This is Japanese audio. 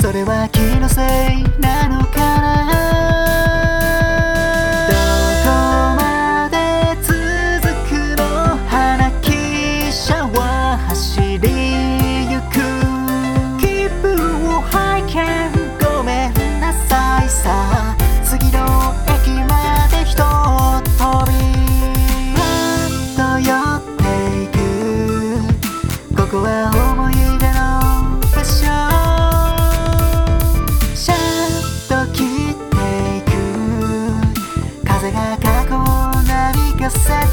それは気のせいなの。こは思い出の場所。シャッと切っていく。風が過去をなかせ